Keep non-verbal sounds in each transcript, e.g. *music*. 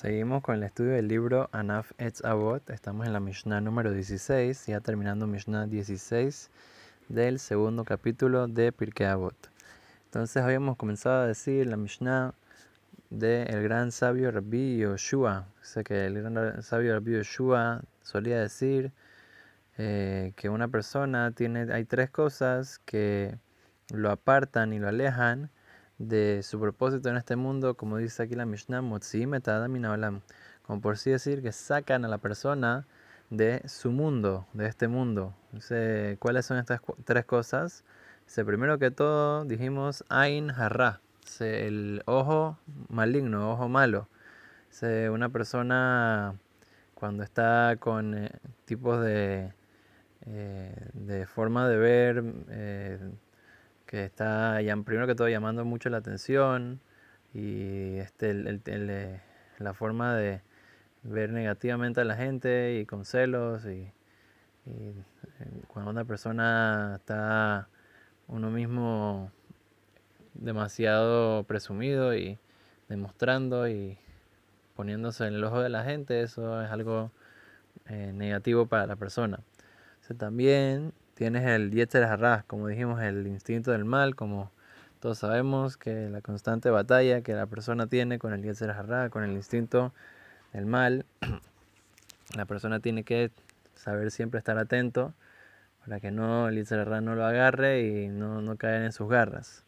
Seguimos con el estudio del libro Anaf Etz Avot. Estamos en la Mishnah número 16, ya terminando Mishnah 16 del segundo capítulo de Pirkei Avot. Entonces habíamos comenzado a decir la Mishnah del gran sabio Rabbi Yoshua. Sé que el gran sabio Rabbi Yoshua solía decir eh, que una persona tiene, hay tres cosas que lo apartan y lo alejan de su propósito en este mundo, como dice aquí la Mishnah, como por sí decir que sacan a la persona de su mundo, de este mundo. ¿Cuáles son estas tres cosas? primero que todo dijimos Ain Harra, el ojo maligno, ojo malo. una persona cuando está con eh, tipos de, eh, de forma de ver, eh, que está primero que todo llamando mucho la atención y este, eh, la forma de ver negativamente a la gente y con celos y, eh, cuando una persona está uno mismo demasiado presumido y demostrando y poniéndose en el ojo de la gente, eso es algo eh, negativo para la persona. también Tienes el Yetzer Harra, como dijimos, el instinto del mal, como todos sabemos que la constante batalla que la persona tiene con el Yetzer Harra, con el instinto del mal, *clears throat* la persona tiene que saber siempre estar atento para que no el Yetzer Harra no lo agarre y no, no caer en sus garras.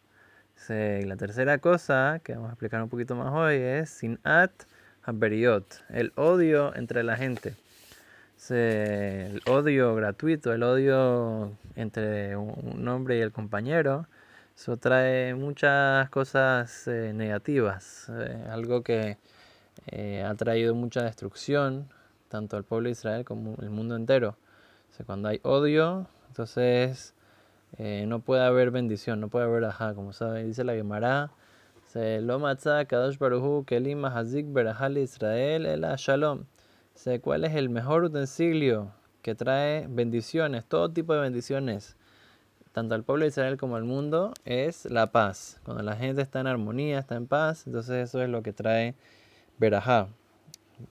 la tercera cosa que vamos a explicar un poquito más hoy es Sinat Haberiot, el odio entre la gente el odio gratuito, el odio entre un hombre y el compañero, eso trae muchas cosas eh, negativas, eh, algo que eh, ha traído mucha destrucción, tanto al pueblo de Israel como al mundo entero. cuando hay odio, entonces no puede haber bendición, no puede haber ajá, como sabe, dice la Gemara. Lo kadosh baruhu kelim hazik berahal Israel el shalom cuál es el mejor utensilio que trae bendiciones, todo tipo de bendiciones, tanto al pueblo de Israel como al mundo, es la paz. Cuando la gente está en armonía, está en paz, entonces eso es lo que trae verajá.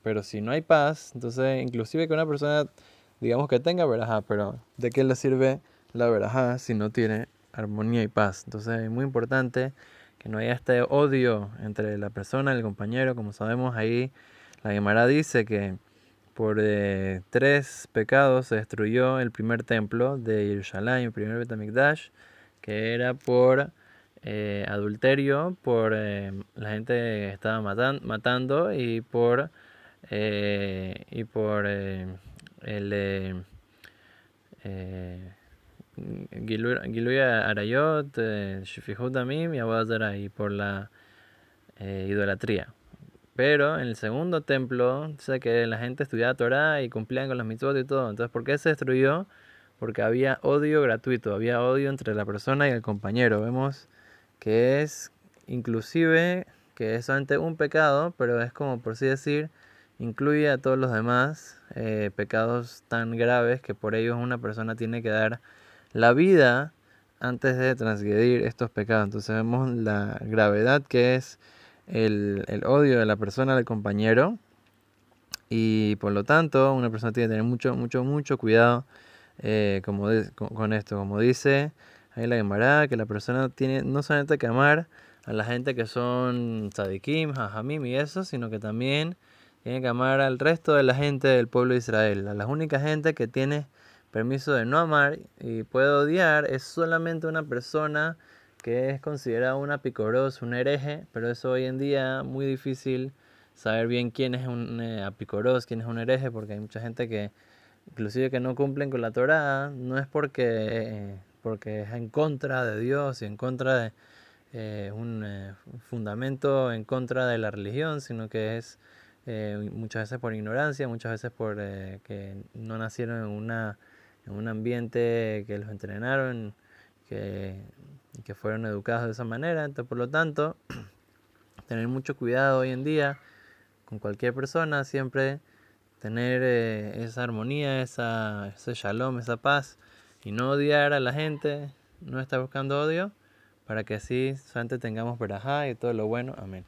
Pero si no hay paz, entonces inclusive que una persona, digamos que tenga verajá, pero ¿de qué le sirve la verajá si no tiene armonía y paz? Entonces es muy importante que no haya este odio entre la persona y el compañero, como sabemos ahí, la Gemara dice que por eh, tres pecados se destruyó el primer templo de Jerusalén, el primer Betamikdash, que era por eh, adulterio, por eh, la gente estaba matando y por y por el Giluya Arayot, Shifihut Amim y y por la idolatría. Pero en el segundo templo, sé que la gente estudiaba Torah y cumplían con los mitzvot y todo. Entonces, ¿por qué se destruyó? Porque había odio gratuito, había odio entre la persona y el compañero. Vemos que es inclusive, que es solamente un pecado, pero es como por así decir, incluye a todos los demás eh, pecados tan graves que por ellos una persona tiene que dar la vida antes de transgredir estos pecados. Entonces vemos la gravedad que es el, odio de la persona del compañero y por lo tanto una persona tiene que tener mucho, mucho, mucho cuidado eh, como con, esto. Como dice ahí la Gemara, que la persona tiene no solamente que amar a la gente que son tzadikim, hajamim y eso, sino que también tiene que amar al resto de la gente del pueblo de Israel. A las únicas gente que tiene permiso de no amar y puede odiar es solamente una persona que es considerado un apicoros, un hereje, pero eso hoy en día muy difícil saber bien quién es un eh, apicoros, quién es un hereje, porque hay mucha gente que, inclusive que no cumplen con la Torah, no es porque, porque es en contra de Dios y en contra de eh, un eh, fundamento en contra de la religión, sino que es muchas veces por ignorancia, muchas veces por que no nacieron en, una, en un ambiente que los entrenaron, que que fueron educados de esa manera. Entonces, por lo tanto, *clears throat* tener mucho cuidado hoy en día con cualquier persona, siempre tener eh, esa armonía, esa, ese shalom, esa paz y no odiar a la gente, no estar buscando odio, para que así solamente tengamos verajá y todo lo bueno. Amén.